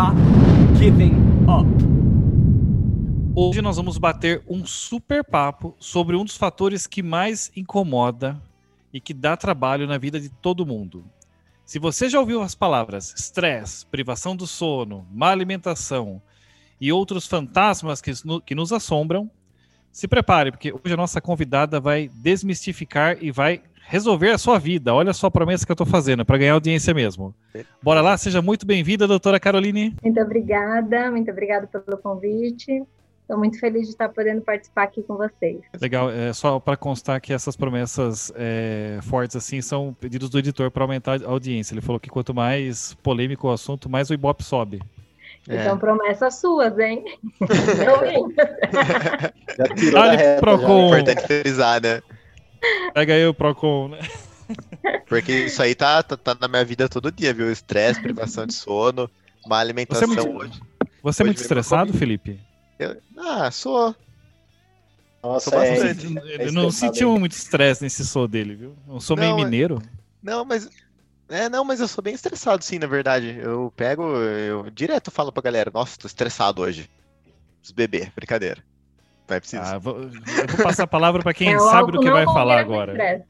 Stop giving up. Hoje nós vamos bater um super papo sobre um dos fatores que mais incomoda e que dá trabalho na vida de todo mundo. Se você já ouviu as palavras estresse, privação do sono, má alimentação e outros fantasmas que, que nos assombram, se prepare, porque hoje a nossa convidada vai desmistificar e vai resolver a sua vida. Olha só a promessa que eu estou fazendo, para ganhar audiência mesmo. Bora lá, seja muito bem-vinda, doutora Caroline. Muito obrigada, muito obrigada pelo convite. Estou muito feliz de estar podendo participar aqui com vocês. Legal, é só para constar que essas promessas é, fortes assim são pedidos do editor para aumentar a audiência. Ele falou que quanto mais polêmico o assunto, mais o Ibope sobe. É. Então, promessas suas, hein? já tirou da reta, já. Importante frisar, né? Pega aí o Procon, né? Porque isso aí tá, tá, tá na minha vida todo dia, viu? Estresse, privação de sono, má alimentação Você é muito- hoje. Você é Hoje muito mesmo eu estressado. Felipe? Eu- ah, sou. Nossa, Sou é, bastante. Eu é não hein? muito estresse nesse sou dele, viu? Eu sou meio Não, é- mineiro. Não, mas. É, não, mas eu sou bem estressado, sim, na verdade. Eu pego, eu direto falo pra galera, nossa, tô estressado hoje. Os bebê, brincadeira. Não é preciso. Ah, vou, eu vou passar a palavra para quem É, o sabe do que vai falar agora.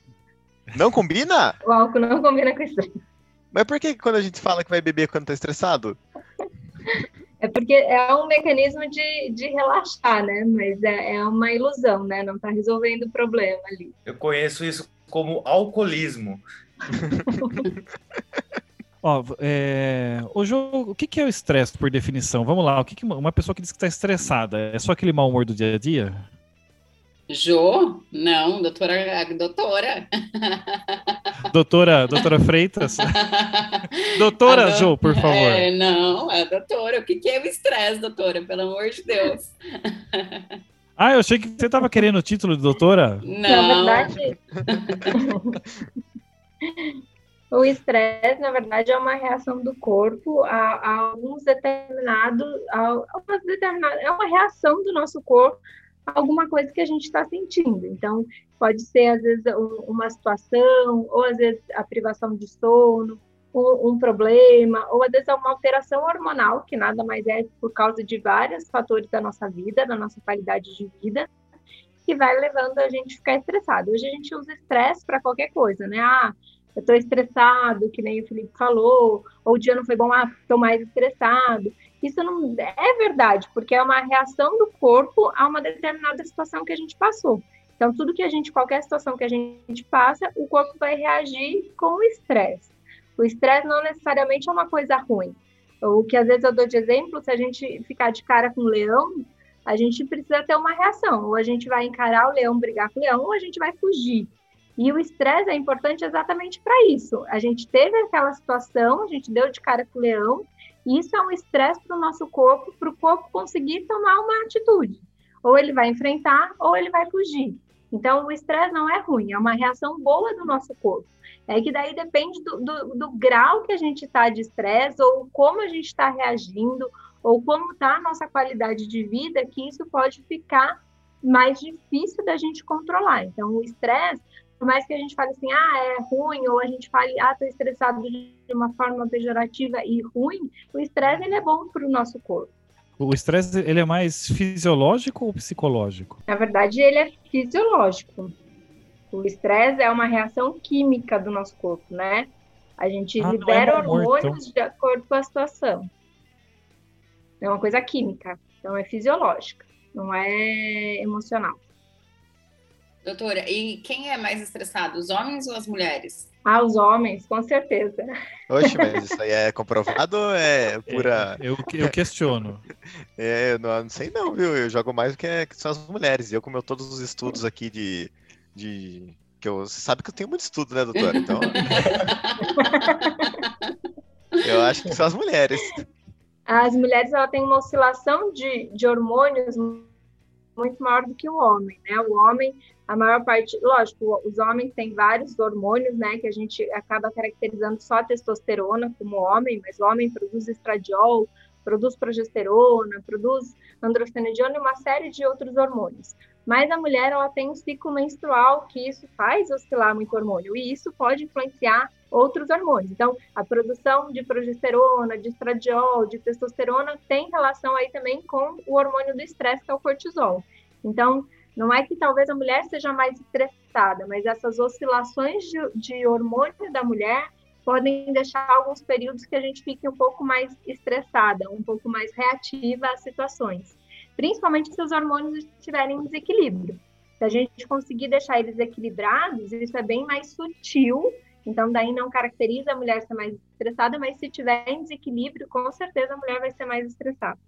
Não combina? O álcool não combina com estresse. Mas por que quando a gente fala que vai beber quando tá estressado? É porque é um mecanismo de, de relaxar, né? Mas é, é uma ilusão, né? Não está resolvendo o problema ali. Eu conheço isso como alcoolismo. Ó, é... Ô, Jô, o que que é o estresse por definição? Vamos lá, o que que uma- pessoa que diz que está estressada é só aquele mau humor do dia a dia? Jô? Não, doutora. Doutora. Doutora, doutora Freitas? Doutora do- Jô, por favor. É, não, a doutora. O que que é o estresse, doutora? Pelo amor de Deus. Ah, eu achei que você estava querendo o título de doutora. Não. Na verdade, o estresse, na verdade, é uma reação do corpo a, a alguns determinados, a, algumas determinadas, é uma reação do nosso corpo a alguma coisa que a gente está sentindo. Então, pode ser, às vezes, um- uma situação, ou às vezes a privação de sono, um, um problema, ou às vezes é uma alteração hormonal, que nada mais é por causa de vários fatores da nossa vida, da nossa qualidade de vida, que vai levando a gente a ficar estressado. Hoje a gente usa estresse para qualquer coisa, né? Ah, eu estou estressado, que nem o Felipe falou, ou o dia não foi bom, ah, estou mais estressado. Isso não é verdade, porque é uma reação do corpo a uma determinada situação que a gente passou. Então, tudo que a gente, qualquer situação que a gente passa, o corpo vai reagir com o estresse. O estresse não necessariamente é uma coisa ruim. O que às vezes eu dou de exemplo, se a gente ficar de cara com o leão, a gente precisa ter uma reação. Ou a gente vai encarar o leão, brigar com o leão, ou a gente vai fugir. E o estresse é importante exatamente para isso. A gente teve aquela situação, a gente deu de cara com o leão, e isso é um estresse para o nosso corpo, para o corpo conseguir tomar uma atitude. Ou ele vai enfrentar, ou ele vai fugir. Então, o estresse não é ruim, é uma reação boa do nosso corpo. É que daí depende do, do, do grau que a gente está de estresse, ou como a gente está reagindo, ou como está a nossa qualidade de vida, que isso pode ficar mais difícil da gente controlar. Então, o estresse, por mais que a gente fale assim, ah, é ruim, ou a gente fale, ah, estou estressado de uma forma pejorativa e ruim, o estresse ele é bom para o nosso corpo. O estresse, ele é mais fisiológico ou psicológico? Na verdade, ele é fisiológico. O estresse é uma reação química do nosso corpo, né? A gente Ah, é libera humor, hormônios de acordo com a situação. É uma coisa química, então é fisiológica, não é emocional. Doutora, e quem é mais estressado, os homens ou as mulheres? Ah, os homens, com certeza. Oxe, mas isso aí é comprovado ou é pura. Eu, eu questiono. É, eu não, não sei não, viu? Eu jogo mais do que, é- que são as mulheres. E eu, como eu todos os estudos aqui de. de que eu, você sabe que eu tenho muito estudo, né, doutora? Então. eu acho que são as mulheres. As mulheres ela têm uma oscilação de, de hormônios muito maior do que o homem, né? O homem, a maior parte, lógico, os homens têm vários hormônios, né? Que a gente acaba caracterizando só a testosterona como homem, mas o homem produz estradiol, produz progesterona, produz androstenediona e uma série de outros hormônios. Mas a mulher ela tem um ciclo menstrual que isso faz oscilar muito hormônio e isso pode influenciar outros hormônios. Então, a produção de progesterona, de estradiol, de testosterona tem relação aí também com o hormônio do estresse, que é o cortisol. Então, não é que talvez a mulher seja mais estressada, mas essas oscilações de, de hormônio da mulher podem deixar alguns períodos que a gente fique um pouco mais estressada, um pouco mais reativa às situações principalmente se os hormônios estiverem em desequilíbrio. Se a gente conseguir deixar eles equilibrados, isso é bem mais sutil, então daí não caracteriza a mulher ser mais estressada, mas se tiver em desequilíbrio, com certeza a mulher vai ser mais estressada.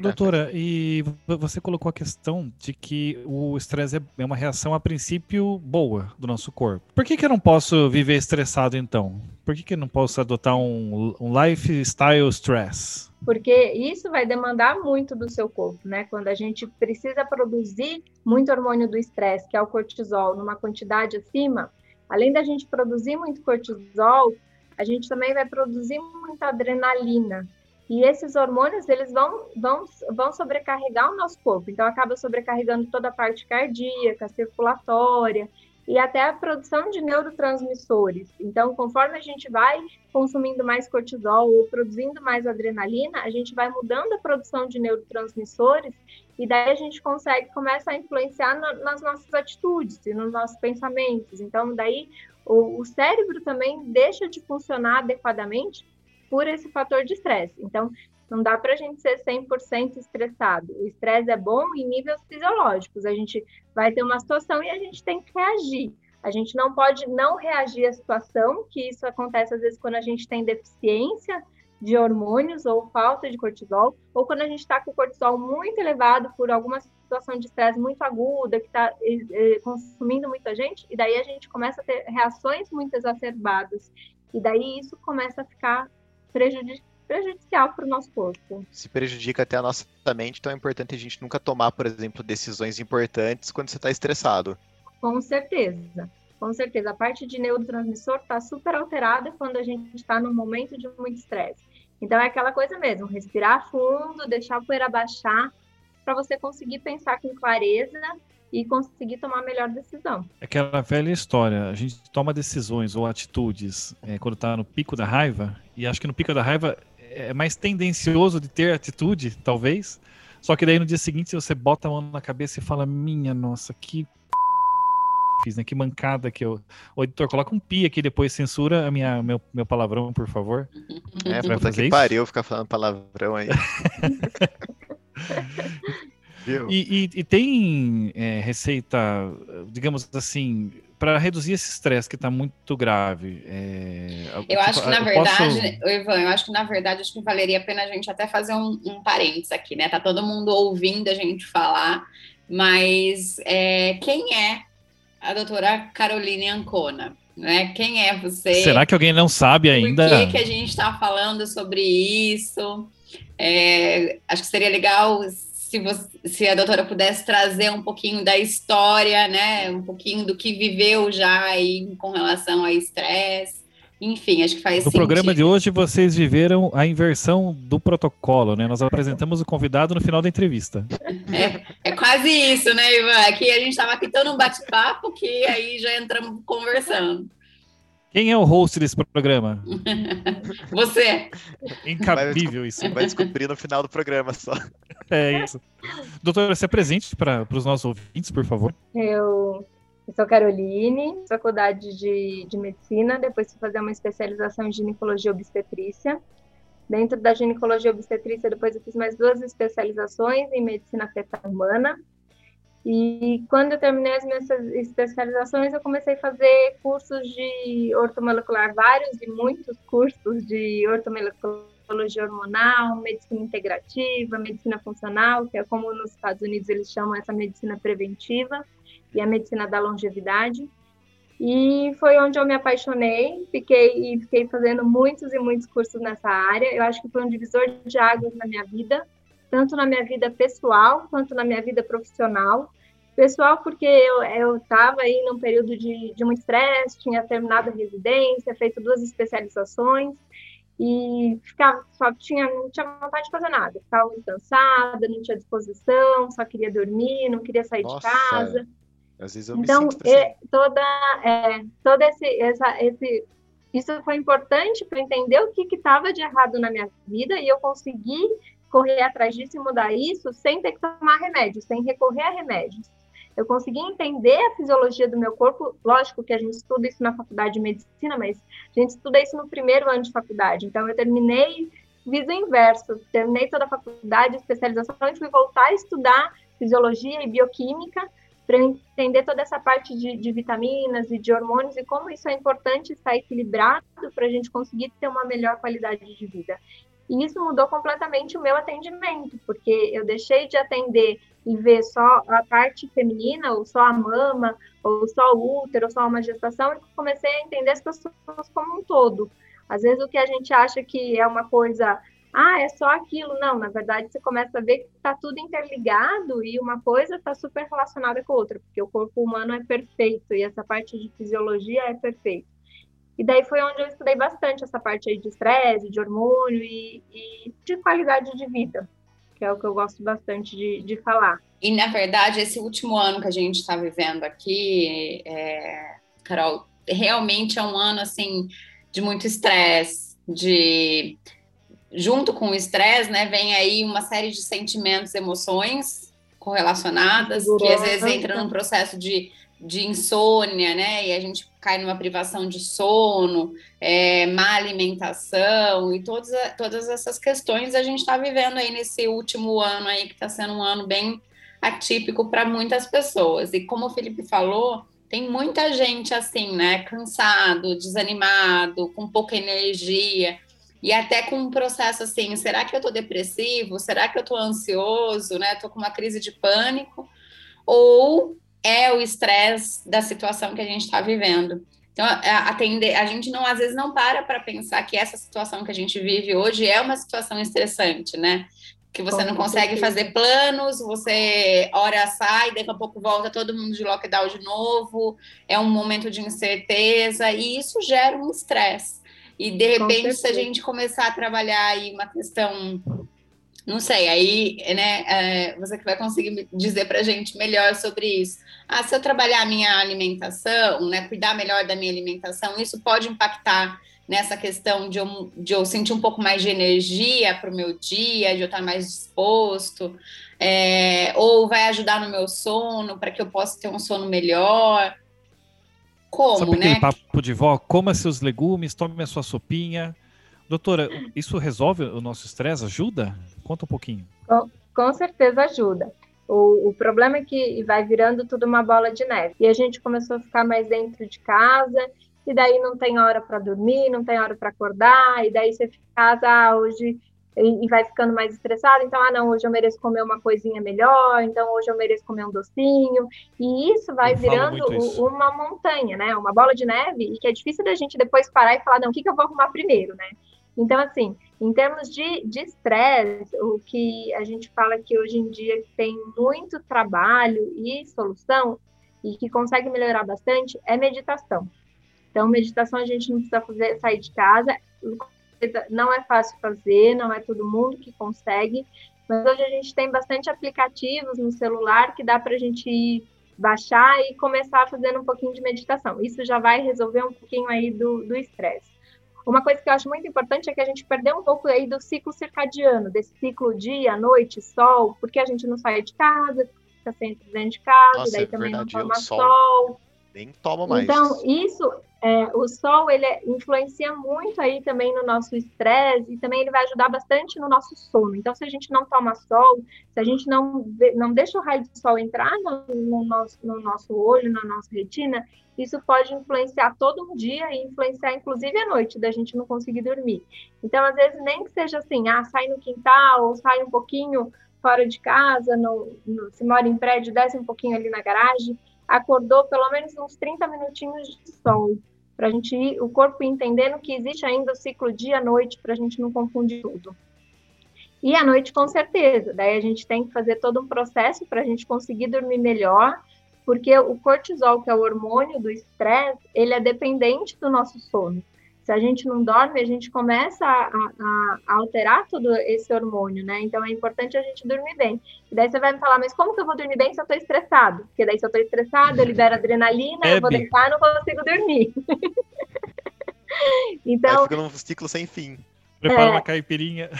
Doutora, e você colocou a questão de que o estresse é uma reação a princípio boa do nosso corpo. Por que, que eu não posso viver estressado então? Por que, que eu não posso adotar um, um lifestyle stress? Porque isso vai demandar muito do seu corpo, né? Quando a gente precisa produzir muito hormônio do estresse, que é o cortisol, numa quantidade acima, além da gente produzir muito cortisol, a gente também vai produzir muita adrenalina, e esses hormônios, eles vão, vão, vão sobrecarregar o nosso corpo. Então, acaba sobrecarregando toda a parte cardíaca, circulatória e até a produção de neurotransmissores. Então, conforme a gente vai consumindo mais cortisol ou produzindo mais adrenalina, a gente vai mudando a produção de neurotransmissores e daí a gente consegue, começa a influenciar na, nas nossas atitudes e nos nossos pensamentos. Então, daí o, o cérebro também deixa de funcionar adequadamente por esse fator de estresse. Então, não dá para a gente ser 100% estressado. O estresse é bom em níveis fisiológicos. A gente vai ter uma situação e a gente tem que reagir. A gente não pode não reagir à situação, que isso acontece às vezes quando a gente tem deficiência de hormônios ou falta de cortisol, ou quando a gente está com o cortisol muito elevado por alguma situação de estresse muito aguda, que está consumindo muita gente, e daí a gente começa a ter reações muito exacerbadas. E daí isso começa a ficar prejudici prejudicial para o nosso corpo. Se prejudica até a nossa mente, então é importante a gente nunca tomar, por exemplo, decisões importantes quando você está estressado. Com certeza. Com certeza, a parte de neurotransmissor está super alterada quando a gente está num momento de muito estresse. Então é aquela coisa mesmo, respirar fundo, deixar a poeira baixar, para você conseguir pensar com clareza e conseguir tomar a melhor decisão. É aquela velha história, a gente toma decisões ou atitudes é, quando está no pico da raiva, e acho que no pico da raiva é mais tendencioso de ter atitude, talvez, só que daí no dia seguinte você bota a mão na cabeça e fala, minha nossa, que fiz, né? Que mancada que eu. O editor, coloca um pi aqui depois, censura a minha, meu, meu palavrão, por favor. É, puta que pariu ficar falando palavrão aí. E, e, e, tem é, receita, digamos assim, para reduzir esse estresse que está muito grave? É, eu tipo, acho que, na verdade, posso... Ivan, eu acho que, na verdade, acho que valeria a pena a gente até fazer um, um parênteses aqui, né? Tá todo mundo ouvindo a gente falar, mas é, quem é a doutora Caroline Ancona? Né? Quem é você? Será que alguém não sabe ainda? Por que, que a gente está falando sobre isso? É, acho que seria legal se, você, se a doutora pudesse trazer um pouquinho da história, né, um pouquinho do que viveu já aí com relação ao estresse. Enfim, acho que faz No sentido. programa de hoje, vocês viveram a inversão do protocolo, né? Nós apresentamos o convidado no final da entrevista. É, é quase isso, né, Ivan? Aqui a gente estava aqui num bate-papo que aí já entramos conversando. Quem é o host desse programa? Você. Incabível isso. Vai descobrir no final do programa só. É isso. Doutora, se apresente para os nossos ouvintes, por favor. Eu, eu sou Caroline, faculdade de, de medicina, depois fui fazer uma especialização em ginecologia obstetrícia. Dentro da ginecologia obstetrícia, depois eu fiz mais duas especializações em medicina fetal humana. E quando eu terminei as minhas especializações, eu comecei a fazer cursos de ortomolecular, vários e muitos cursos de ortomolecologia hormonal, medicina integrativa, medicina funcional, que é como nos Estados Unidos eles chamam essa medicina preventiva, e a medicina da longevidade. E foi onde eu me apaixonei, fiquei e fiquei fazendo muitos e muitos cursos nessa área. Eu acho que foi um divisor de águas na minha vida, tanto na minha vida pessoal quanto na minha vida profissional. Pessoal, porque eu estava aí num período de, de muito estresse, tinha terminado a residência, feito duas especializações e ficava, só tinha, não tinha vontade de fazer nada, ficava muito cansada, não tinha disposição, só queria dormir, não queria sair Nossa. de casa. Às vezes eu me Então, sinto assim. é, toda, é, todo esse, essa, esse, isso foi importante para entender o que estava de errado na minha vida e eu consegui correr atrás disso e mudar isso sem ter que tomar remédios, sem recorrer a remédios. Eu consegui entender a fisiologia do meu corpo. Lógico que a gente estuda isso na faculdade de medicina, mas a gente estuda isso no primeiro ano de faculdade. Então, eu terminei, fiz o inverso, terminei toda a faculdade, especialização, e fui voltar a estudar fisiologia e bioquímica para entender toda essa parte de, de, vitaminas e de hormônios e como isso é importante estar equilibrado para a gente conseguir ter uma melhor qualidade de vida. E isso mudou completamente o meu atendimento, porque eu deixei de atender e ver só a parte feminina, ou só a mama, ou só o útero, ou só uma gestação, e comecei a entender as pessoas como um todo. Às vezes o que a gente acha que é uma coisa ah, é só aquilo. Não, na verdade, você começa a ver que está tudo interligado e uma coisa está super relacionada com a outra, porque o corpo humano é perfeito e essa parte de fisiologia é perfeita. E daí foi onde eu estudei bastante essa parte aí de estresse, de hormônio e, e, de qualidade de vida, que é o que eu gosto bastante de, de falar. E, na verdade, esse último ano que a gente está vivendo aqui, é, Carol, realmente é um ano, assim, de muito estresse, de junto com o estresse, né, vem aí uma série de sentimentos, emoções correlacionadas, que às vezes entra num processo de, de insônia, né, e a gente cai numa privação de sono, é, má alimentação e todas, todas essas questões a gente está vivendo aí nesse último ano aí, que está sendo um ano bem atípico para muitas pessoas. E como o Felipe falou, tem muita gente assim, né, cansado, desanimado, com pouca energia, e até com um processo assim, será que eu tô depressivo? Será que eu tô ansioso, né? Tô com uma crise de pânico? Ou é o estresse da situação que a gente está vivendo? Então, atender, a gente não às vezes não para para pensar que essa situação que a gente vive hoje é uma situação estressante, né? Que você não consegue fazer planos, você hora sai, daqui a pouco volta todo mundo de lockdown de novo, é um momento de incerteza, e isso gera um estresse. E de repente, se a gente começar a trabalhar aí uma questão, não sei, aí, né, é, você que vai conseguir dizer para a gente melhor sobre isso. Ah, se eu trabalhar a minha alimentação, né, cuidar melhor da minha alimentação, isso pode impactar nessa questão de eu, de eu sentir um pouco mais de energia para o meu dia, de eu estar mais disposto, é, ou vai ajudar no meu sono, para que eu possa ter um sono melhor. Como, Sabe né? aquele papo de vó? Coma seus legumes, tome a sua sopinha. Doutora, isso resolve o nosso estresse? Ajuda? Conta um pouquinho. Com, com certeza ajuda. O, o, problema é que vai virando tudo uma bola de neve. E a gente começou a ficar mais dentro de casa, e daí não tem hora para dormir, não tem hora para acordar, e daí você fica em casa, ah, hoje e, e vai ficando mais estressado, então, ah, não, hoje eu mereço comer uma coisinha melhor, então hoje eu mereço comer um docinho, e isso vai Eu virando isso. uma montanha, né, uma bola de neve, e que é difícil da gente depois parar e falar, não, o que, que eu vou arrumar primeiro, né? Então, assim, em termos de estresse, o que a gente fala que hoje em dia tem muito trabalho e solução, e que consegue melhorar bastante, é meditação. Então, meditação a gente não precisa fazer, sair de casa, não é fácil fazer, não é todo mundo que consegue, mas hoje a gente tem bastante aplicativos no celular que dá para a gente baixar e começar fazendo um pouquinho de meditação. Isso já vai resolver um pouquinho aí do estresse. Uma coisa que eu acho muito importante é que a gente perdeu um pouco aí do ciclo circadiano, desse ciclo dia, noite, sol, porque a gente não sai de casa, fica sempre dentro de casa, Nossa, daí é também verdade, não toma sol- sol. Nem toma mais. Então, isso É, o sol ele influencia muito aí também no nosso estresse e também ele vai ajudar bastante no nosso sono. Então, se a gente não toma sol, se a gente não, não deixa o raio do sol entrar no, no, nosso, no nosso olho, na nossa retina, isso pode influenciar todo um dia e influenciar inclusive a noite da gente não conseguir dormir. Então, às vezes, nem que seja assim, ah, sai no quintal ou sai um pouquinho fora de casa, no, no, se mora em prédio, desce um pouquinho ali na garagem, acordou pelo menos uns 30 minutinhos de sol, para a gente ir, o corpo entendendo que existe ainda o ciclo dia-noite, para a gente não confundir tudo. E à noite, com certeza, daí a gente tem que fazer todo um processo para a gente conseguir dormir melhor, porque o cortisol, que é o hormônio do estresse, ele é dependente do nosso sono se a gente não dorme, a gente começa a, a, a, alterar todo esse hormônio, né? Então é importante a gente dormir bem. E daí você vai me falar, mas como que eu vou dormir bem se eu tô estressado? Porque daí se eu tô estressado, eu libero adrenalina, eu vou deitar e não consigo dormir. então. Aí fica num ciclo sem fim. Prepara é... uma caipirinha.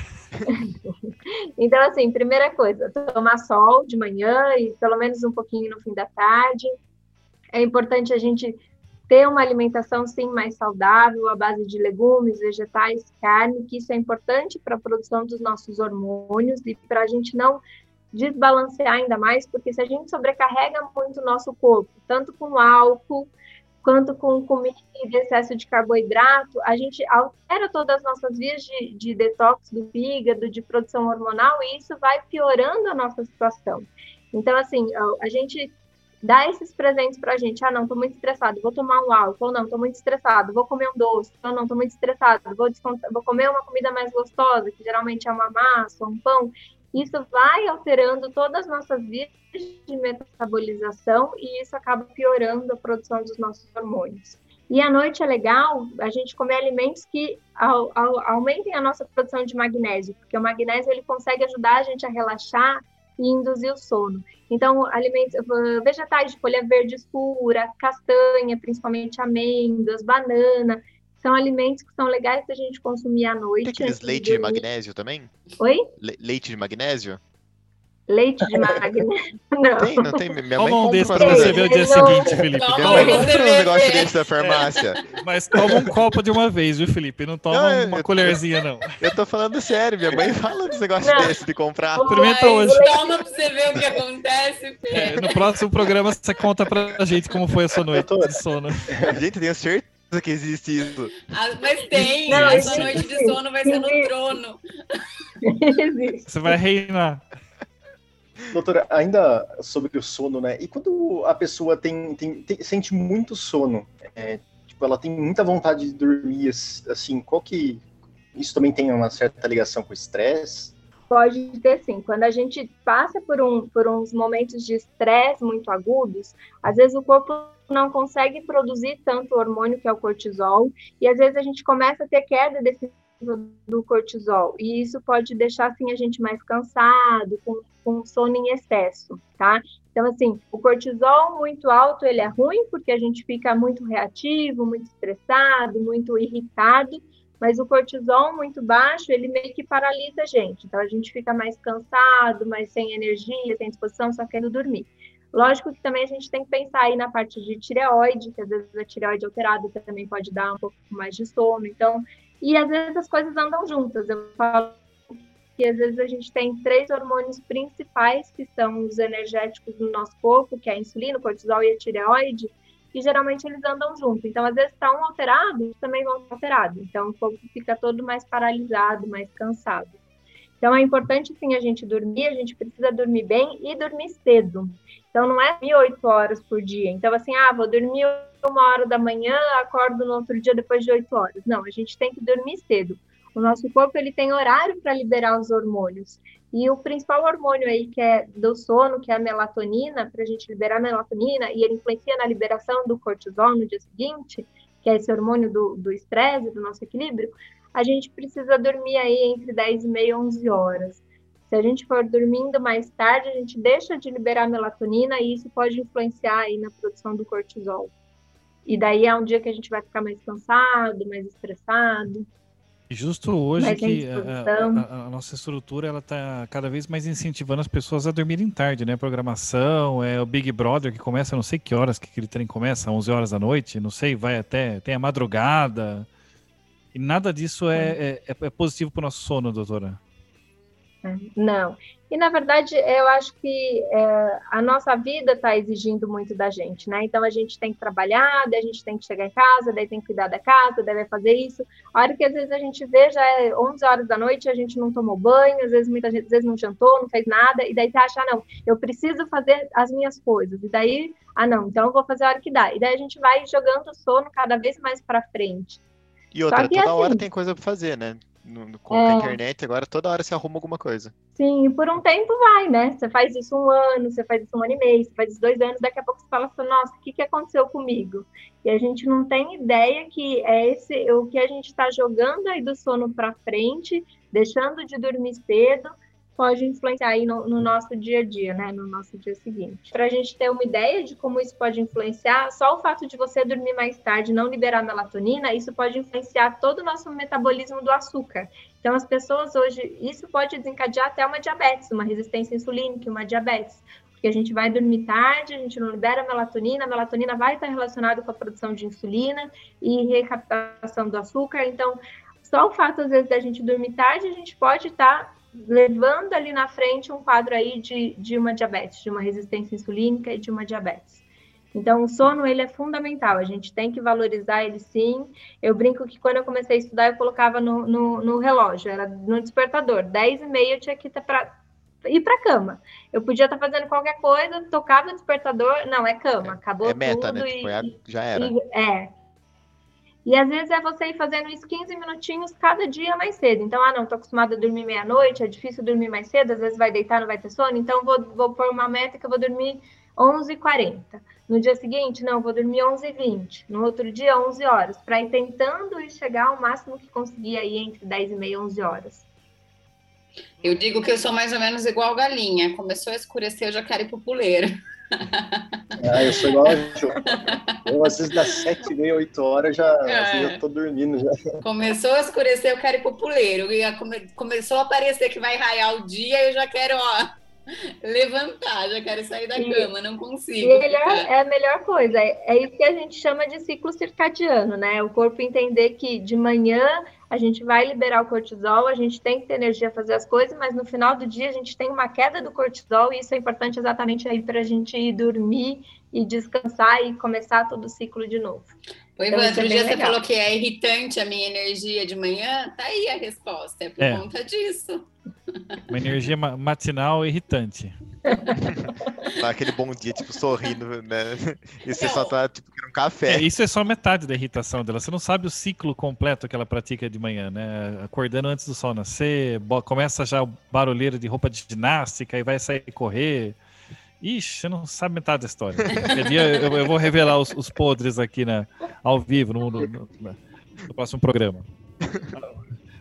então, assim, primeira coisa, tomar sol de manhã e pelo menos um pouquinho no fim da tarde. É importante a gente ter uma alimentação sim mais saudável, à base de legumes, vegetais, carne, que isso é importante para a produção dos nossos hormônios e para a gente não desbalancear ainda mais, porque se a gente sobrecarrega muito o nosso corpo, tanto com álcool quanto com comida e excesso de carboidrato, a gente altera todas as nossas vias de, de detox do fígado, de produção hormonal, e isso vai piorando a nossa situação. Então, assim, a gente dá esses presentes pra gente. Ah, não, tô muito estressado, vou tomar um álcool. Ou não, tô muito estressado, vou comer um doce. Ou não, tô muito estressado, vou, vou comer uma comida mais gostosa, que geralmente é uma massa um pão. Isso vai alterando todas as nossas vias de metabolização e isso acaba piorando a produção dos nossos hormônios. E à noite é legal a gente comer alimentos que aumentem a nossa produção de magnésio, porque o magnésio ele consegue ajudar a gente a relaxar e induzir o sono. Então, alimentos, vegetais de folha verde escura, castanha, principalmente amêndoas, banana, são alimentos que são legais para a gente consumir à noite. Tem aqueles leite de, de magnésio também? Oi? Le leite de magnésio? Leite de magnésio. Não. Tem, não tem. Minha mãe toma um desse pra você ver o dia seguinte, Felipe. Minha mãe compra um negócio desse da farmácia. Mas toma um copo de uma vez, viu, Felipe? Não toma não, uma colherzinha, não. Eu tô falando sério, minha mãe fala desse negócio não. desse de comprar. Experimenta hoje. Toma pra você ver o que acontece, é, no próximo programa você conta pra gente como foi a sua noite de sono. Gente, tenho certeza que existe isso. Ah, mas tem, não, a sua noite de sono vai ser no trono. Você vai reinar. Doutora, ainda sobre o sono, né? E quando a pessoa tem, tem, tem sente muito sono, é, tipo, ela tem muita vontade de dormir, assim, qual que isso também tem uma certa ligação com o estresse? Pode ter sim. Quando a gente passa por, um, por uns momentos de estresse muito agudos, às vezes o corpo não consegue produzir tanto hormônio que é o cortisol, e às vezes a gente começa a ter queda desse do cortisol. E isso pode deixar assim a gente mais cansado, com, com sono em excesso, tá? Então, assim, o cortisol muito alto, ele é ruim porque a gente fica muito reativo, muito estressado, muito irritado, mas o cortisol muito baixo, ele meio que paralisa a gente. Então, a gente fica mais cansado, mais sem energia, sem disposição, só querendo dormir. Lógico que também a gente tem que pensar aí na parte de tireoide, que às vezes a tireoide alterada também pode dar um pouco mais de sono. Então, e às vezes as coisas andam juntas. Eu falo que às vezes a gente tem três hormônios principais que são os energéticos do nosso corpo, que é a insulina, o cortisol e a tireoide, e geralmente eles andam juntos. Então, às vezes está um alterado, também vão alterado. Então, o corpo fica todo mais paralisado, mais cansado. Então, é importante, sim, a gente dormir, a gente precisa dormir bem e dormir cedo. Então, não é dormir oito horas por dia. Então, assim, ah, vou dormir uma hora da manhã, acordo no outro dia depois de oito horas. Não, a gente tem que dormir cedo. O nosso corpo ele tem horário para liberar os hormônios. E o principal hormônio aí que é do sono, que é a melatonina, para a gente liberar a melatonina, e ele influencia na liberação do cortisol no dia seguinte, que é esse hormônio do estresse, do, do nosso equilíbrio, a gente precisa dormir aí entre 10 e meia e 11 horas. Se a gente for dormindo mais tarde, a gente deixa de liberar melatonina e isso pode influenciar aí na produção do cortisol. E daí é um dia que a gente vai ficar mais cansado, mais estressado. Justo hoje Mas tem que a, a- a nossa estrutura ela tá cada vez mais incentivando as pessoas a dormirem tarde, né? Programação, é o Big Brother que começa não sei que horas que aquele trem começa, 11 horas da noite, não sei, vai até tem a madrugada. E nada disso é, é, é positivo para o nosso sono, doutora. Não. E, na verdade, eu acho que é, a nossa vida está exigindo muito da gente, né? Então, a gente tem que trabalhar, daí a gente tem que chegar em casa, daí tem que cuidar da casa, daí vai fazer isso. A hora que, às vezes, a gente vê, já é 11 horas da noite, a gente não tomou banho, às vezes, muita gente, às vezes não jantou, não fez nada, e daí você acha, ah, não, eu preciso fazer as minhas coisas. E daí, ah, não, então eu vou fazer a hora que dá. E daí a gente vai jogando o sono cada vez mais para frente. E outra, que, toda hora assim- tem coisa pra fazer, né? No- no- com É. a internet, agora toda hora se arruma alguma coisa. Sim, e por um tempo vai, né? Você faz isso um ano, você faz isso um ano e meio, você faz isso dois anos, daqui a pouco você fala assim, nossa, o que, que aconteceu comigo? E a gente não tem ideia que é esse o que a gente está jogando aí do sono para frente, deixando de dormir cedo, pode influenciar aí no, no nosso dia a dia, né? No nosso dia seguinte. Para a gente ter uma ideia de como isso pode influenciar, só o fato de você dormir mais tarde, não liberar melatonina, isso pode influenciar todo o nosso metabolismo do açúcar. Então, as pessoas hoje, isso pode desencadear até uma diabetes, uma resistência insulínica, uma diabetes. Porque a gente vai dormir tarde, a gente não libera melatonina, a melatonina vai estar relacionada com a produção de insulina e recaptação do açúcar. Então, só o fato, às vezes, da gente dormir tarde, a gente pode estar levando ali na frente um quadro aí de, de uma diabetes, de uma resistência insulínica e de uma diabetes. Então, o sono, ele é fundamental, a gente tem que valorizar ele sim. Eu brinco que quando eu comecei a estudar, eu colocava no, no, no relógio, era no despertador, 10 e meia eu tinha que estar para ir para cama. Eu podia estar fazendo qualquer coisa, tocava o despertador, não, é cama, acabou é meta, tudo né? Tipo, é já era. e- é. E às vezes é você ir fazendo isso 15 minutinhos cada dia mais cedo. Então, ah, não, tô acostumada a dormir meia-noite, é difícil dormir mais cedo, às vezes vai deitar, não vai ter sono, então vou, vou pôr uma meta que eu vou dormir 11h40. No dia seguinte, não, vou dormir 11h20. No outro dia, 11 horas, para ir tentando ir chegar ao máximo que conseguir aí entre 10 e meia e 11 horas. Eu digo que eu sou mais ou menos igual galinha. Começou a escurecer, eu já quero ir pro puleiro. Ah, eu sou igual a Jo. Eu, às vezes, das sete e meia, oito horas, já, É. eu tô dormindo já. Começou a escurecer, eu quero ir pro puleiro. E come- começou a aparecer que vai raiar o dia, eu já quero, ó, levantar, já quero sair da E- cama, não consigo. é, melhor- é a melhor coisa, é, é isso que a gente chama de ciclo circadiano, né? O corpo entender que de manhã a gente vai liberar o cortisol, a gente tem que ter energia para fazer as coisas, mas no final do dia a gente tem uma queda do cortisol e isso é importante exatamente aí para a gente ir dormir e descansar e começar todo o ciclo de novo. O Então, Ivan, outro dia você legal. falou que é irritante a minha energia de manhã, tá aí a resposta, é por É. conta disso. Uma energia ma- matinal irritante. Dá aquele bom dia, tipo, sorrindo, né? E você Não. só tá, tipo, querendo um É, café. isso é só metade da irritação dela. Você não sabe o ciclo completo que ela pratica de manhã, né? Acordando antes do sol nascer, começa já o barulheiro de roupa de ginástica e vai sair correr. Ixi, você não sabe metade da história. Qualquer dia eu, eu vou revelar os, os podres aqui na, ao vivo no, no- no- no próximo programa.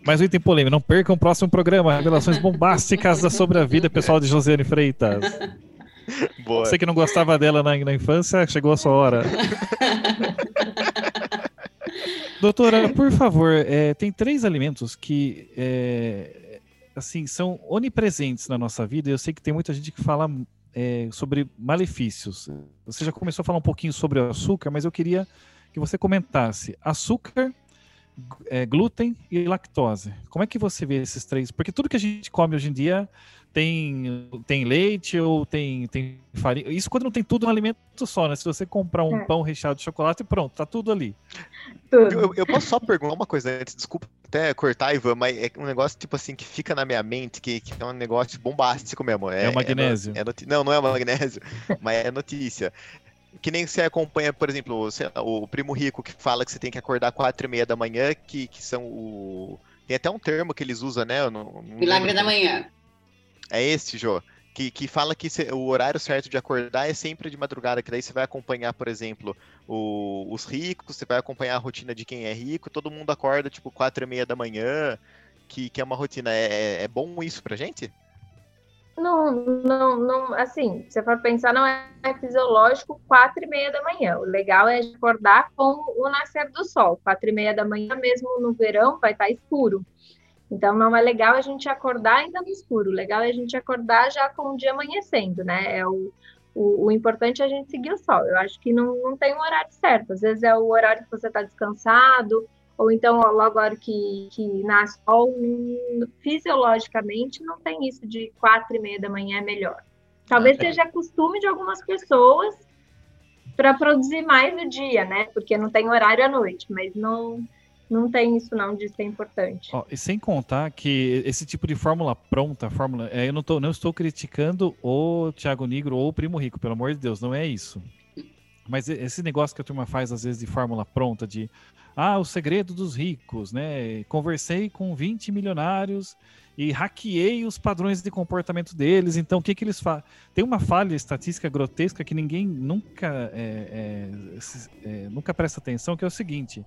Mais um item polêmico. Não percam o próximo programa. Revelações bombásticas da- sobre a vida pessoal de Josiane Freitas. Boa. Você que não gostava dela na, na infância, chegou a sua hora. Doutora, por favor, é, tem três alimentos que é, assim são onipresentes na nossa vida. Eu sei que tem muita gente que fala é, sobre malefícios. Você já começou a falar um pouquinho sobre o açúcar, mas eu queria que você comentasse açúcar, é, glúten e lactose. Como é que você vê esses três? Porque tudo que a gente come hoje em dia tem, tem leite ou tem, tem farinha. Isso quando não tem tudo no alimento só, né? Se você comprar um É. pão recheado de chocolate, pronto, tá tudo ali. Tudo. Eu, eu posso só perguntar uma coisa antes, desculpa até cortar, Ivan, mas é um negócio tipo assim que fica na minha mente, que, que é um negócio bombástico mesmo. É o magnésio. é noti- não, não é o magnésio, mas é notícia. Que nem você acompanha, por exemplo, o primo rico que fala que você tem que acordar quatro e meia da manhã, que, que são o. Tem até um termo que eles usam, né? Não- não Milagre da manhã. É esse, Jô. Que, que fala que cê- o horário certo de acordar é sempre de madrugada, que daí você vai acompanhar, por exemplo, o- os ricos, você vai acompanhar a rotina de quem é rico, todo mundo acorda, tipo, quatro e meia da manhã, que, que é uma rotina. É, é- é bom isso pra gente? Não, não, não, assim, se for pensar, não é fisiológico quatro e meia da manhã. O legal é acordar com o nascer do sol. Quatro e meia da manhã, mesmo no verão, vai estar escuro. Então, não é legal a gente acordar ainda no escuro. O legal é a gente acordar já com o dia amanhecendo, né? É o, o, o, importante é a gente seguir o sol. Eu acho que não, não tem um horário certo. Às vezes é o horário que você está descansado, ou então logo a hora que, que nasce sol, fisiologicamente não tem isso de quatro e meia da manhã é melhor. Talvez é. seja costume de algumas pessoas para produzir mais no dia, né? Porque não tem horário à noite, mas não não tem isso não de ser importante. Ó, e sem contar que esse tipo de fórmula pronta, fórmula, é, eu não, tô, não estou criticando o Thiago Negro ou o Primo Rico, pelo amor de Deus, não é isso. Mas esse negócio que a turma faz às vezes de fórmula pronta, de ah, o segredo dos ricos, né? Conversei com 20 milionários e hackeei os padrões de comportamento deles. Então, o que, que eles fazem? Tem uma falha estatística grotesca que ninguém nunca, é, é, é, nunca presta atenção, que é o seguinte.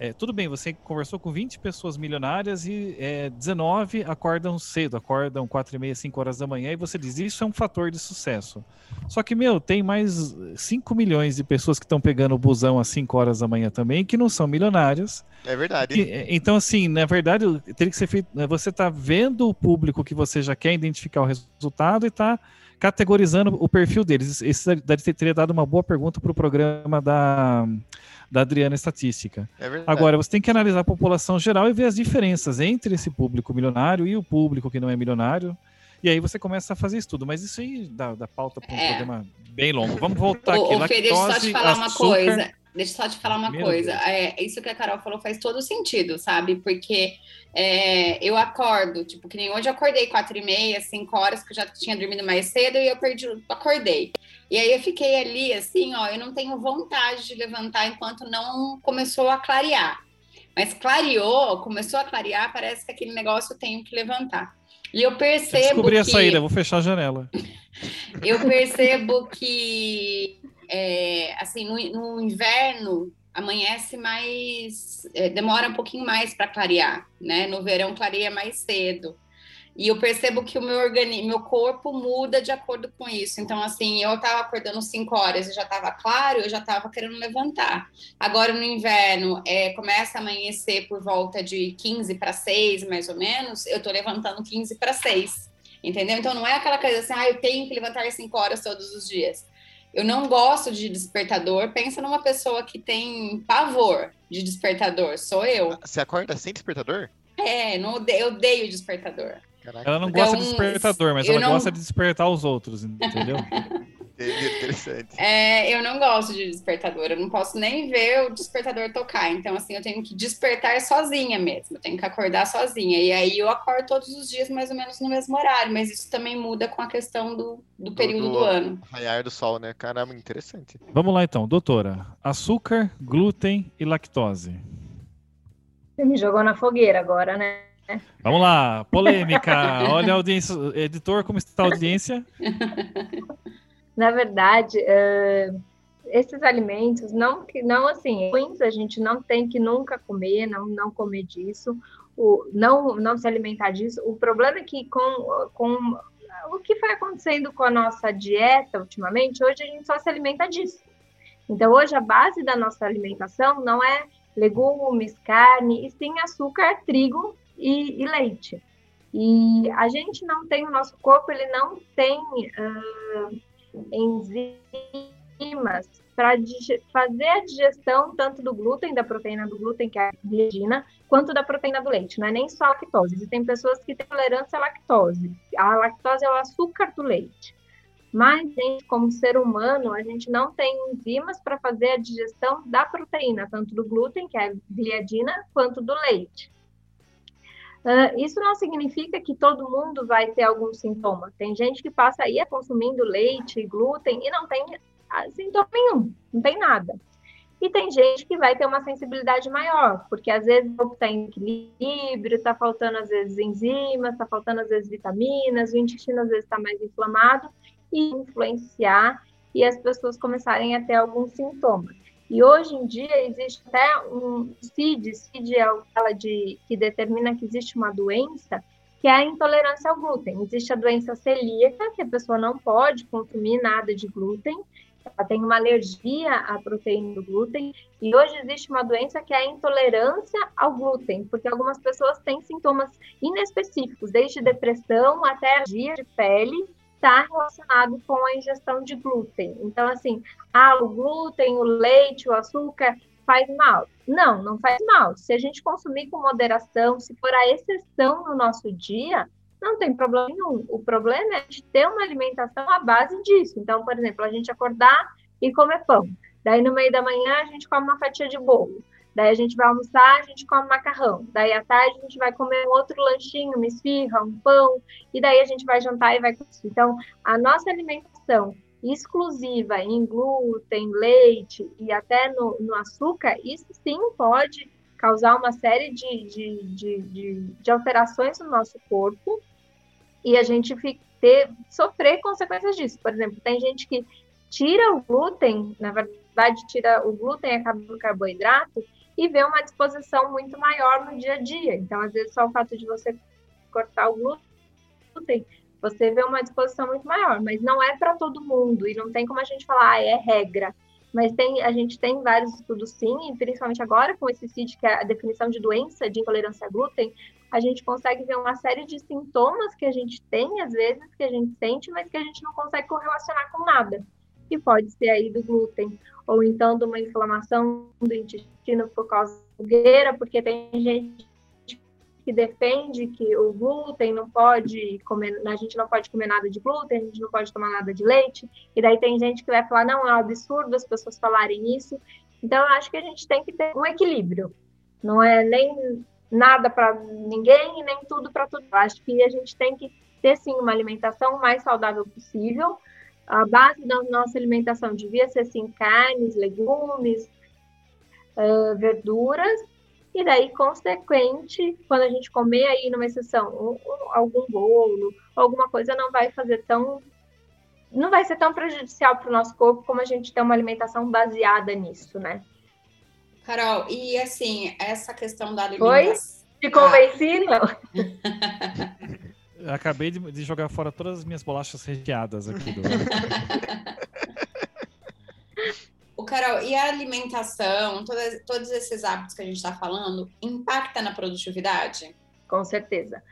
É, tudo bem, você conversou com 20 pessoas milionárias e é, 19 acordam cedo, acordam 4 e meia, 5 horas da manhã, e você diz, isso é um fator de sucesso. Só que, meu, tem mais 5 milhões de pessoas que estão pegando o busão às 5 horas da manhã também, que não são milionárias. É verdade. E, então, assim, na verdade, teria que ser feito. Né, você está vendo o público que você já quer identificar o resultado e está categorizando o perfil deles. Isso teria dado uma boa pergunta para o programa da da Adriana Estatística. É Agora, você tem que analisar a população geral e ver as diferenças entre esse público milionário e o público que não é milionário. E aí você começa a fazer estudo. Mas isso aí dá, dá pauta para um é. programa bem longo. Vamos voltar o, aqui. O eu só te falar açúcar... uma coisa. Deixa eu só te falar uma Meu coisa. É, isso que a Carol falou faz todo sentido, sabe? Porque é, eu acordo, tipo, que nem hoje eu acordei quatro e meia, cinco horas, que eu já tinha dormido mais cedo e eu perdi, acordei. E aí eu fiquei ali, assim, ó, eu não tenho vontade de levantar enquanto não começou a clarear. Mas clareou, começou a clarear, parece que aquele negócio eu tenho que levantar. E eu percebo. Descobri que... a saída, vou fechar a janela. eu percebo que é, assim, no, no, inverno amanhece mais, é, demora um pouquinho mais para clarear, né? No verão clareia mais cedo. E eu percebo que o meu organismo, meu corpo muda de acordo com isso. Então, assim, eu estava acordando 5 horas e já estava claro, eu já estava querendo levantar. Agora, no inverno, é, começa a amanhecer por volta de 15 para 6, mais ou menos, eu estou levantando 15 para 6. Entendeu? Então, não é aquela coisa assim, ah, eu tenho que levantar 5 horas todos os dias. Eu não gosto de despertador. Pensa numa pessoa que tem pavor de despertador. Sou eu. Você acorda sem despertador? É, não odeio, eu odeio despertador. Caraca. Ela não gosta então, de despertador, mas ela não... gosta de despertar os outros, entendeu? Interessante. É, eu não gosto de despertador, eu não posso nem ver o despertador tocar. Então, assim, eu tenho que despertar sozinha mesmo, eu tenho que acordar sozinha. E aí eu acordo todos os dias mais ou menos no mesmo horário, mas isso também muda com a questão do, do período do, do ano. Raiar do sol, né? Caramba, interessante. Vamos lá então, doutora. Açúcar, glúten e lactose. Você me jogou na fogueira agora, né? Vamos lá, polêmica. Olha a audiência. Editor, como está a audiência? Na verdade, uh, esses alimentos não que não assim ruins a gente não tem que nunca comer, não não comer disso, o, não não se alimentar disso. O problema é que com com o que foi acontecendo com a nossa dieta ultimamente, hoje a gente só se alimenta disso. Então hoje a base da nossa alimentação não é legumes, carne, e sim açúcar, trigo e, e, leite. E a gente não tem, o nosso corpo, ele não tem uh, enzimas para fazer a digestão tanto do glúten, da proteína do glúten, que é a gliadina, quanto da proteína do leite. Não é nem só a lactose. Existem pessoas que têm tolerância à lactose. A lactose é o açúcar do leite. Mas, gente, como ser humano, a gente não tem enzimas para fazer a digestão da proteína, tanto do glúten, que é a gliadina, quanto do leite. Uh, isso não significa que todo mundo vai ter algum sintoma. Tem gente que passa aí consumindo leite, glúten e não tem ah, sintoma nenhum, não tem nada. E tem gente que vai ter uma sensibilidade maior, porque às vezes o corpo está em equilíbrio, está faltando às vezes enzimas, está faltando às vezes vitaminas, o intestino às vezes está mais inflamado e influenciar e as pessoas começarem a ter alguns sintomas. E hoje em dia existe até um CID, CID é o que, de, que determina que existe uma doença que é a intolerância ao glúten. Existe a doença celíaca, que a pessoa não pode consumir nada de glúten, ela tem uma alergia à proteína do glúten, e hoje existe uma doença que é a intolerância ao glúten, porque algumas pessoas têm sintomas inespecíficos, desde depressão até alergia de pele, está relacionado com a ingestão de glúten. Então, assim, ah, o glúten, o leite, o açúcar faz mal. Não, não faz mal. Se a gente consumir com moderação, se for a exceção no nosso dia, não tem problema nenhum. O problema é de ter uma alimentação à base disso. Então, por exemplo, a gente acordar e comer pão. Daí, no meio da manhã, a gente come uma fatia de bolo. Daí, a gente vai almoçar, a gente come macarrão. Daí, à tarde, a gente vai comer um outro lanchinho, uma esfirra, um pão. E daí, a gente vai jantar e vai... Então, a nossa alimentação exclusiva em glúten, leite e até no, no açúcar, isso sim pode causar uma série de, de, de, de, de alterações no nosso corpo e a gente ter, sofrer consequências disso. Por exemplo, tem gente que tira o glúten, na verdade, tira o glúten e acaba no carboidrato e vê uma disposição muito maior no dia a dia. Então, às vezes, só o fato de você cortar o glúten você vê uma disposição muito maior, mas não é para todo mundo e não tem como a gente falar, ah, é regra. Mas tem, a gente tem vários estudos sim, principalmente agora com esse CID, que é a definição de doença de intolerância a glúten, a gente consegue ver uma série de sintomas que a gente tem, às vezes, que a gente sente, mas que a gente não consegue correlacionar com nada. E pode ser aí do glúten, ou então de uma inflamação do intestino por causa da fogueira, porque tem gente que defende que o glúten não pode comer, a gente não pode comer nada de glúten, a gente não pode tomar nada de leite, e daí tem gente que vai falar, não, é um absurdo as pessoas falarem isso. Então, eu acho que a gente tem que ter um equilíbrio. Não é nem nada para ninguém e nem tudo para tudo. Eu acho que a gente tem que ter, sim, uma alimentação mais saudável possível. A base da nossa alimentação devia ser, sim, carnes, legumes, uh, verduras, e daí, consequente, quando a gente comer aí numa exceção um, algum bolo, alguma coisa, não vai fazer tão. Não vai ser tão prejudicial para o nosso corpo como a gente ter uma alimentação baseada nisso, né? Carol, e assim, essa questão da alimentação. Oi? Te convenci, não? acabei de, de, jogar fora todas as minhas bolachas recheadas aqui do. O Carol, e a alimentação, todas, todos esses hábitos que a gente está falando, impacta na produtividade? Com certeza.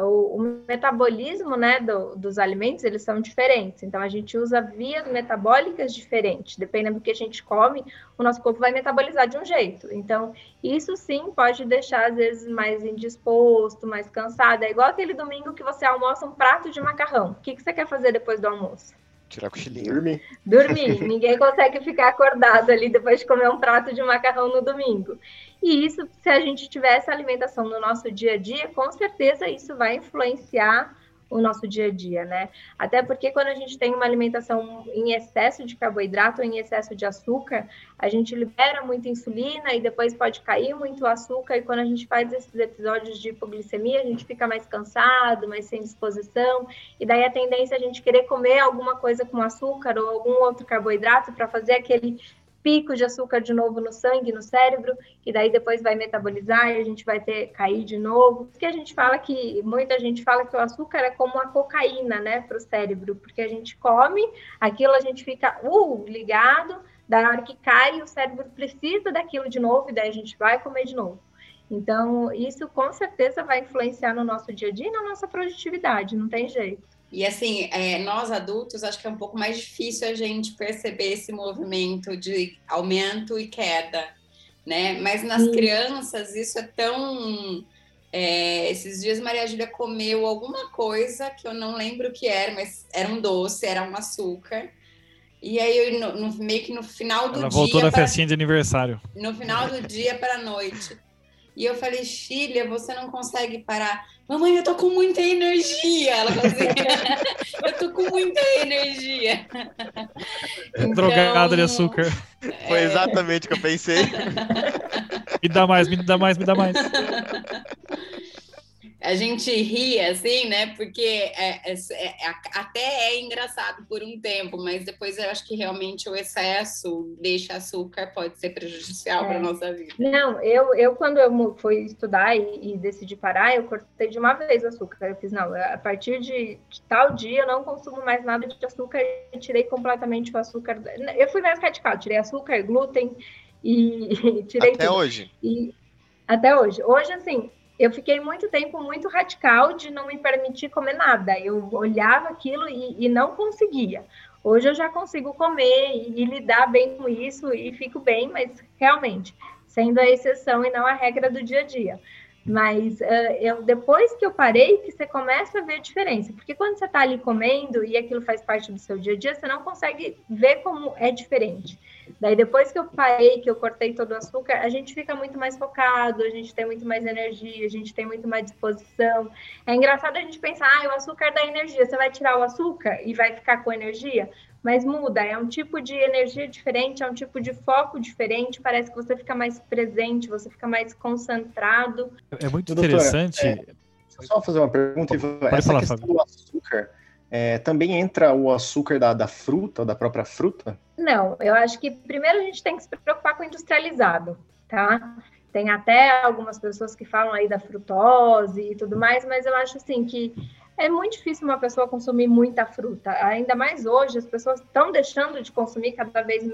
O, o, metabolismo né, do, dos alimentos eles são diferentes. Então a gente usa vias metabólicas diferentes. Dependendo do que a gente come, o nosso corpo vai metabolizar de um jeito. Então isso sim pode deixar às vezes mais indisposto, mais cansado. É igual aquele domingo que você almoça um prato de macarrão. O que, que você quer fazer depois do almoço? Tirar cochilinho. Dormir. Dormir. Ninguém consegue ficar acordado ali depois de comer um prato de macarrão no domingo. E isso, se a gente tiver essa alimentação no nosso dia a dia, com certeza isso vai influenciar o nosso dia a dia, né? Até porque quando a gente tem uma alimentação em excesso de carboidrato em excesso de açúcar, a gente libera muita insulina e depois pode cair muito açúcar. E quando a gente faz esses episódios de hipoglicemia, a gente fica mais cansado, mais sem disposição. E daí a tendência é a gente querer comer alguma coisa com açúcar ou algum outro carboidrato para fazer aquele pico de açúcar de novo no sangue, no cérebro, e daí depois vai metabolizar e a gente vai ter cair de novo. Porque a gente fala que muita gente fala que o açúcar é como a cocaína, né, para o cérebro, porque a gente come, aquilo a gente fica uh, ligado, da hora que cai, o cérebro precisa daquilo de novo, e daí a gente vai comer de novo. Então, isso com certeza vai influenciar no nosso dia a dia e na nossa produtividade, não tem jeito. E assim, é, nós adultos, acho que é um pouco mais difícil a gente perceber esse movimento de aumento e queda, né? Mas nas Sim. crianças isso é tão. É, esses dias Maria Júlia comeu alguma coisa que eu não lembro o que era, mas era um doce, era um açúcar. E aí, no, no, meio que no final do Ela dia. voltou da festinha de aniversário. No final do dia para a noite. E eu falei, filha, você não consegue parar. Mamãe, eu tô com muita energia. Ela fazia, eu tô com muita energia. Então, Drogada de açúcar. Foi é. exatamente o que eu pensei. me dá mais, me dá mais, me dá mais. a gente ri assim, né? Porque é, é, é, até é engraçado por um tempo, mas depois eu acho que realmente o excesso deixa açúcar pode ser prejudicial para É. nossa vida. Não, eu, eu quando eu fui estudar e, e decidi parar, eu cortei de uma vez o açúcar. Eu fiz, não, a partir de, de tal dia eu não consumo mais nada de açúcar e tirei completamente o açúcar. Eu fui mais radical, tirei açúcar, glúten e, tirei Até tudo. hoje. E até hoje. Hoje, assim, eu fiquei muito tempo muito radical de não me permitir comer nada. Eu olhava aquilo e, e não conseguia. Hoje eu já consigo comer e, e lidar bem com isso e fico bem, mas realmente, sendo a exceção e não a regra do dia a dia. Mas eh, eu, depois que eu parei, que você começa a ver a diferença. Porque quando você está ali comendo e aquilo faz parte do seu dia a dia, você não consegue ver como é diferente. Daí depois que eu parei, que eu cortei todo o açúcar, a gente fica muito mais focado, a gente tem muito mais energia, a gente tem muito mais disposição. É engraçado a gente pensar, ah, o açúcar dá energia, você vai tirar o açúcar e vai ficar com energia? Mas muda, é um tipo de energia diferente, é um tipo de foco diferente, parece que você fica mais presente, você fica mais concentrado. É muito Doutora, interessante. é, Deixa eu só fazer uma pergunta, Ivan. Essa falar, questão Fábio. do açúcar, é, também entra o açúcar da, da fruta, da própria fruta? Não, eu acho que primeiro a gente tem que se preocupar com o industrializado, tá? Tem até algumas pessoas que falam aí da frutose e tudo mais, mas eu acho assim que é muito difícil uma pessoa consumir muita fruta. Ainda mais hoje, as pessoas estão deixando de consumir cada vez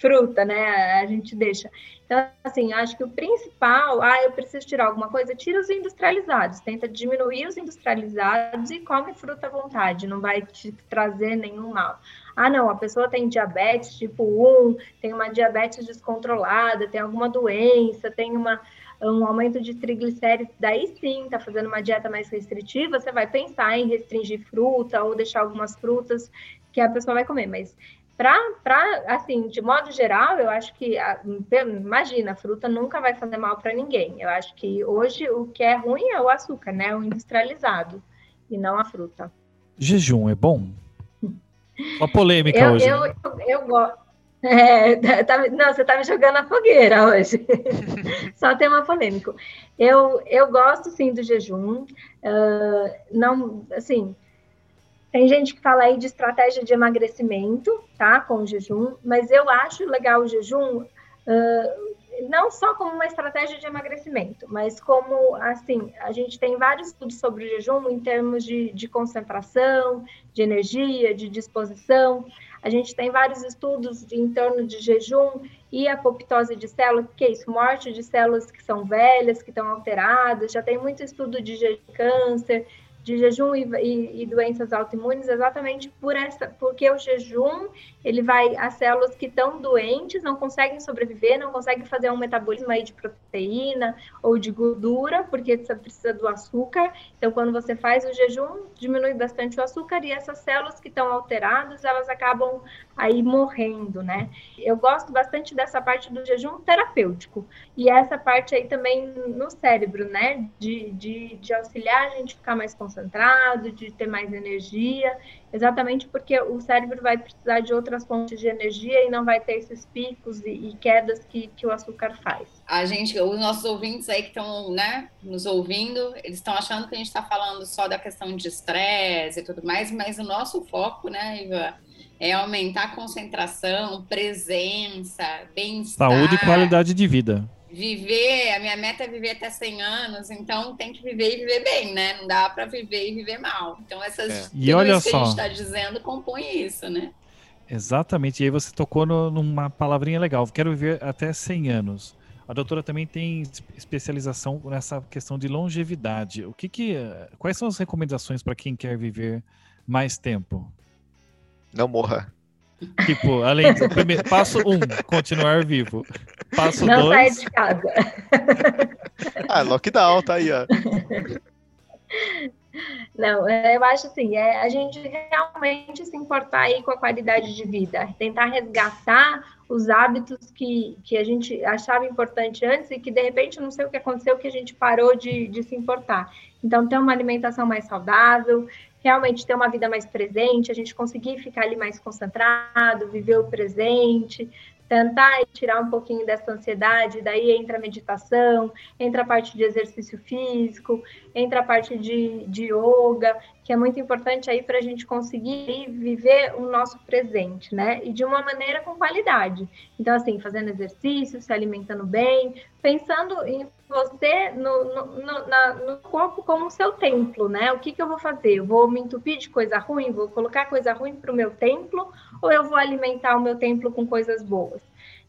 fruta, né? A gente deixa. Então, assim, acho que o principal, ah, eu preciso tirar alguma coisa, tira os industrializados, tenta diminuir os industrializados e come fruta à vontade, não vai te trazer nenhum mal. Ah, não, a pessoa tem diabetes tipo 1, tem uma diabetes descontrolada, tem alguma doença, tem uma, um aumento de triglicéridos, daí sim, tá fazendo uma dieta mais restritiva, você vai pensar em restringir fruta ou deixar algumas frutas que a pessoa vai comer, mas para, assim, de modo geral, eu acho que, imagina, a fruta nunca vai fazer mal para ninguém. Eu acho que hoje o que é ruim é o açúcar, né? O industrializado, e não a fruta. Jejum é bom? Uma polêmica Eu, hoje. eu, né? eu, eu gosto. É, tá- não, você tá me jogando na fogueira hoje. Só tema polêmico. Eu, eu gosto sim do jejum. ah, não, assim, tem gente que fala aí de estratégia de emagrecimento, tá? Com o jejum, mas eu acho legal o jejum. ah, não só como uma estratégia de emagrecimento, mas como, assim, a gente tem vários estudos sobre o jejum em termos de, de concentração, de energia, de disposição. A gente tem vários estudos em torno de jejum e apoptose de células, que é isso? Morte de células que são velhas, que estão alteradas. Já tem muito estudo de câncer, de jejum e, e- e doenças autoimunes, exatamente por essa, porque o jejum ele vai as células que estão doentes não conseguem sobreviver, não conseguem fazer um metabolismo aí de proteína ou de gordura, porque você precisa do açúcar. Então, quando você faz o jejum, diminui bastante o açúcar e essas células que estão alteradas, elas acabam aí morrendo, né? Eu gosto bastante dessa parte do jejum terapêutico e essa parte aí também no cérebro, né? De, de, de auxiliar a gente ficar mais concentrado, de ter mais energia, exatamente porque o cérebro vai precisar de outras fontes de energia e não vai ter esses picos e, e quedas que, que o açúcar faz. A gente, os nossos ouvintes aí que estão, né, nos ouvindo, eles estão achando que a gente está falando só da questão de estresse e tudo mais, mas o nosso foco, né, Ivan, é aumentar a concentração, presença, bem-estar. Saúde e qualidade de vida. Viver, a minha meta é viver até 100 anos, então tem que viver e viver bem, né? Não dá para viver e viver mal. Então essas É. E olha que a só. gente está dizendo compõe isso, né? Exatamente. E aí você tocou no- numa palavrinha legal. Quero viver até 100 anos. A doutora também tem es- especialização nessa questão de longevidade. O que que, quais são as recomendações para quem quer viver mais tempo? Não morra. Tipo, além do primeiro, passo um, continuar vivo. Passo Não dois, de casa. Ah, lockdown, tá aí, ó. Não, é, eu acho assim, é a gente realmente se importar aí com a qualidade de vida, tentar resgatar os hábitos que, que a gente achava importante antes e que de repente não sei o que aconteceu que a gente parou de, de se importar. Então, ter uma alimentação mais saudável, realmente ter uma vida mais presente, a gente conseguir ficar ali mais concentrado, viver o presente, tentar tirar um pouquinho dessa ansiedade, daí entra a meditação, entra a parte de exercício físico, entra a parte de, de yoga, que é muito importante aí para a gente conseguir viver o nosso presente, né? E de uma maneira com qualidade. Então, assim, fazendo exercício, se alimentando bem, pensando em você no, no, no, na, no corpo como seu templo, né? O que, que eu vou fazer? Eu vou me entupir de coisa ruim? Vou colocar coisa ruim para o meu templo? Ou eu vou alimentar o meu templo com coisas boas?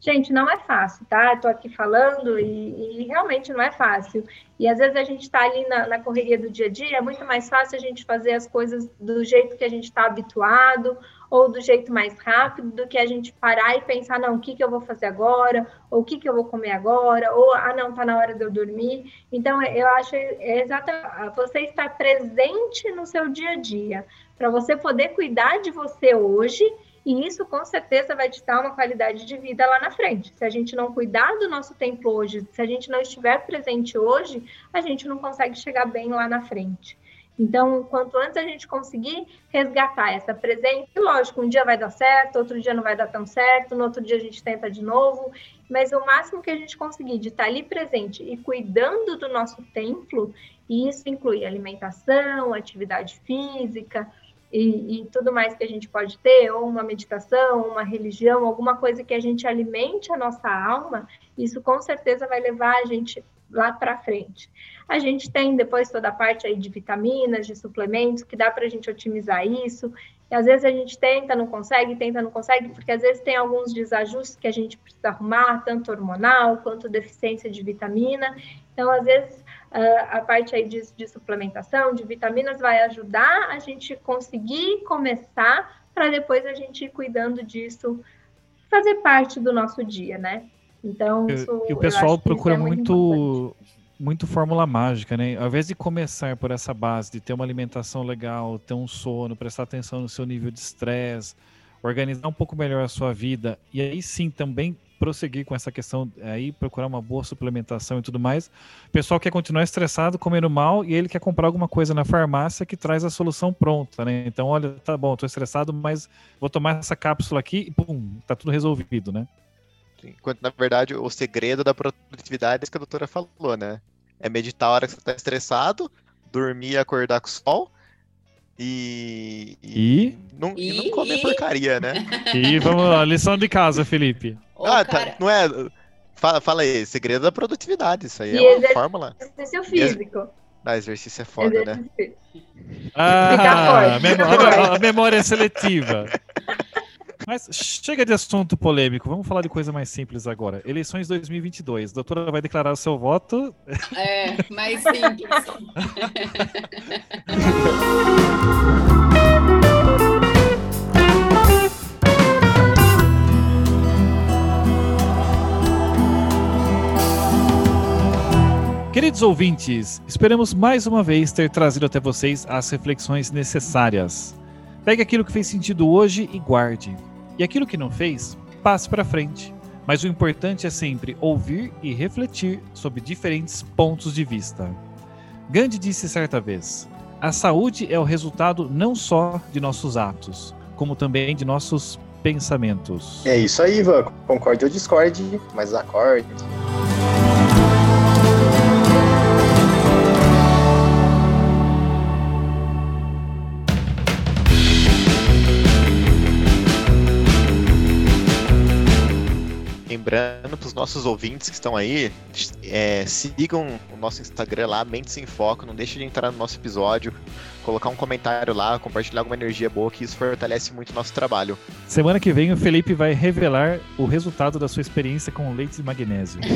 Gente, não é fácil, tá? Estou aqui falando e, e, realmente não é fácil. E às vezes a gente está ali na, na, correria do dia a dia, é muito mais fácil a gente fazer as coisas do jeito que a gente está habituado ou do jeito mais rápido do que a gente parar e pensar, não, o que, que eu vou fazer agora? Ou o que, que eu vou comer agora? Ou, ah, não, está na hora de eu dormir. Então, eu acho é exatamente você estar presente no seu dia a dia, para você poder cuidar de você hoje e isso com certeza vai dar uma qualidade de vida lá na frente. Se a gente não cuidar do nosso tempo hoje, se a gente não estiver presente hoje, a gente não consegue chegar bem lá na frente. Então, quanto antes a gente conseguir resgatar essa presença, lógico, um dia vai dar certo, outro dia não vai dar tão certo, no outro dia a gente tenta de novo, mas o máximo que a gente conseguir de estar ali presente e cuidando do nosso templo, e isso inclui alimentação, atividade física, e, e, tudo mais que a gente pode ter, ou uma meditação, uma religião, alguma coisa que a gente alimente a nossa alma, isso com certeza vai levar a gente lá para frente. A gente tem depois toda a parte aí de vitaminas, de suplementos, que dá para a gente otimizar isso. E às vezes a gente tenta, não consegue, tenta, não consegue, porque às vezes tem alguns desajustes que a gente precisa arrumar, tanto hormonal quanto deficiência de vitamina. Então, às vezes, a parte aí de, de suplementação, de vitaminas, vai ajudar a gente conseguir começar para depois a gente ir cuidando disso, fazer parte do nosso dia, né? Então, isso, e o pessoal procura é muito, muito, muito fórmula mágica, né? Ao invés de começar por essa base de ter uma alimentação legal, ter um sono, prestar atenção no seu nível de estresse, organizar um pouco melhor a sua vida, e aí sim também prosseguir com essa questão aí, procurar uma boa suplementação e tudo mais. O pessoal quer continuar estressado, comendo mal, e ele quer comprar alguma coisa na farmácia que traz a solução pronta, né? Então, olha, tá bom, tô estressado, mas vou tomar essa cápsula aqui e pum, tá tudo resolvido, né? Enquanto, na verdade, o segredo da produtividade é isso que a doutora falou, né? É meditar a hora que você tá estressado, dormir e acordar com o sol, e, e, não, e, e não comer porcaria, né? E vamos lá, lição de casa, Felipe. Ô, ah, tá, não é. Fala, fala aí, segredo da produtividade, isso aí é uma fórmula. Exercício físico. Ah, exercício é foda, né? exercício. né? Ah, a, memória, a memória é seletiva. Mas chega de assunto polêmico, vamos falar de coisa mais simples agora. Eleições 2022. A doutora vai declarar o seu voto. É, mais simples. Queridos ouvintes, esperamos mais uma vez ter trazido até vocês as reflexões necessárias. Pegue aquilo que fez sentido hoje e guarde. E aquilo que não fez, passe para frente. Mas o importante é sempre ouvir e refletir sobre diferentes pontos de vista. Gandhi disse certa vez: a saúde é o resultado não só de nossos atos, como também de nossos pensamentos. É isso aí, Ivan. Concorde ou discorde, mas acorde. Lembrando para os nossos ouvintes que estão aí, é, sigam o nosso Instagram lá, Mentes em Foco, não deixe de entrar no nosso episódio, colocar um comentário lá, compartilhar alguma energia boa, que isso fortalece muito o nosso trabalho. Semana que vem o Felipe vai revelar o resultado da sua experiência com leite de magnésio.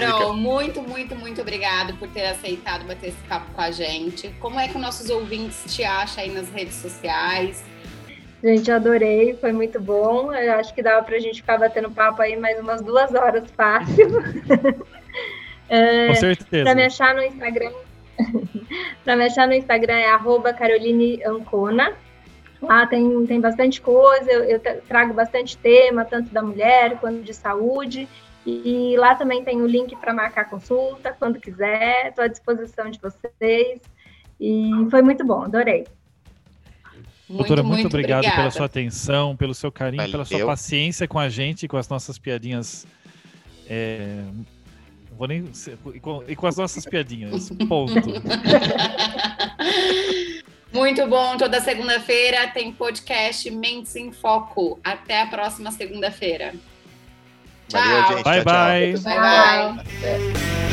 Carol, muito, muito, muito obrigado por ter aceitado bater esse papo com a gente. Como é que os nossos ouvintes te acham aí nas redes sociais? Gente, adorei, foi muito bom. Eu acho que dava para a gente ficar batendo papo aí mais umas duas horas fácil. é, Com certeza. Para me achar no Instagram, para me achar no Instagram é arroba Caroline Ancona. Lá tem, tem bastante coisa, eu, eu trago bastante tema, tanto da mulher quanto de saúde. E lá também tem o link para marcar consulta, quando quiser. Estou à disposição de vocês. E foi muito bom, adorei. Doutora, muito, obrigado obrigada. pela sua atenção, pelo seu carinho, pela sua Valeu. paciência com a gente, com as nossas piadinhas. é, não vou nem. E com, e com as nossas piadinhas. Ponto. Muito bom. Toda segunda-feira tem podcast Mentes em Foco. Até a próxima segunda-feira. Valeu, Tchau. gente. Bye, Tchau, tchau. bye. Bye, bye.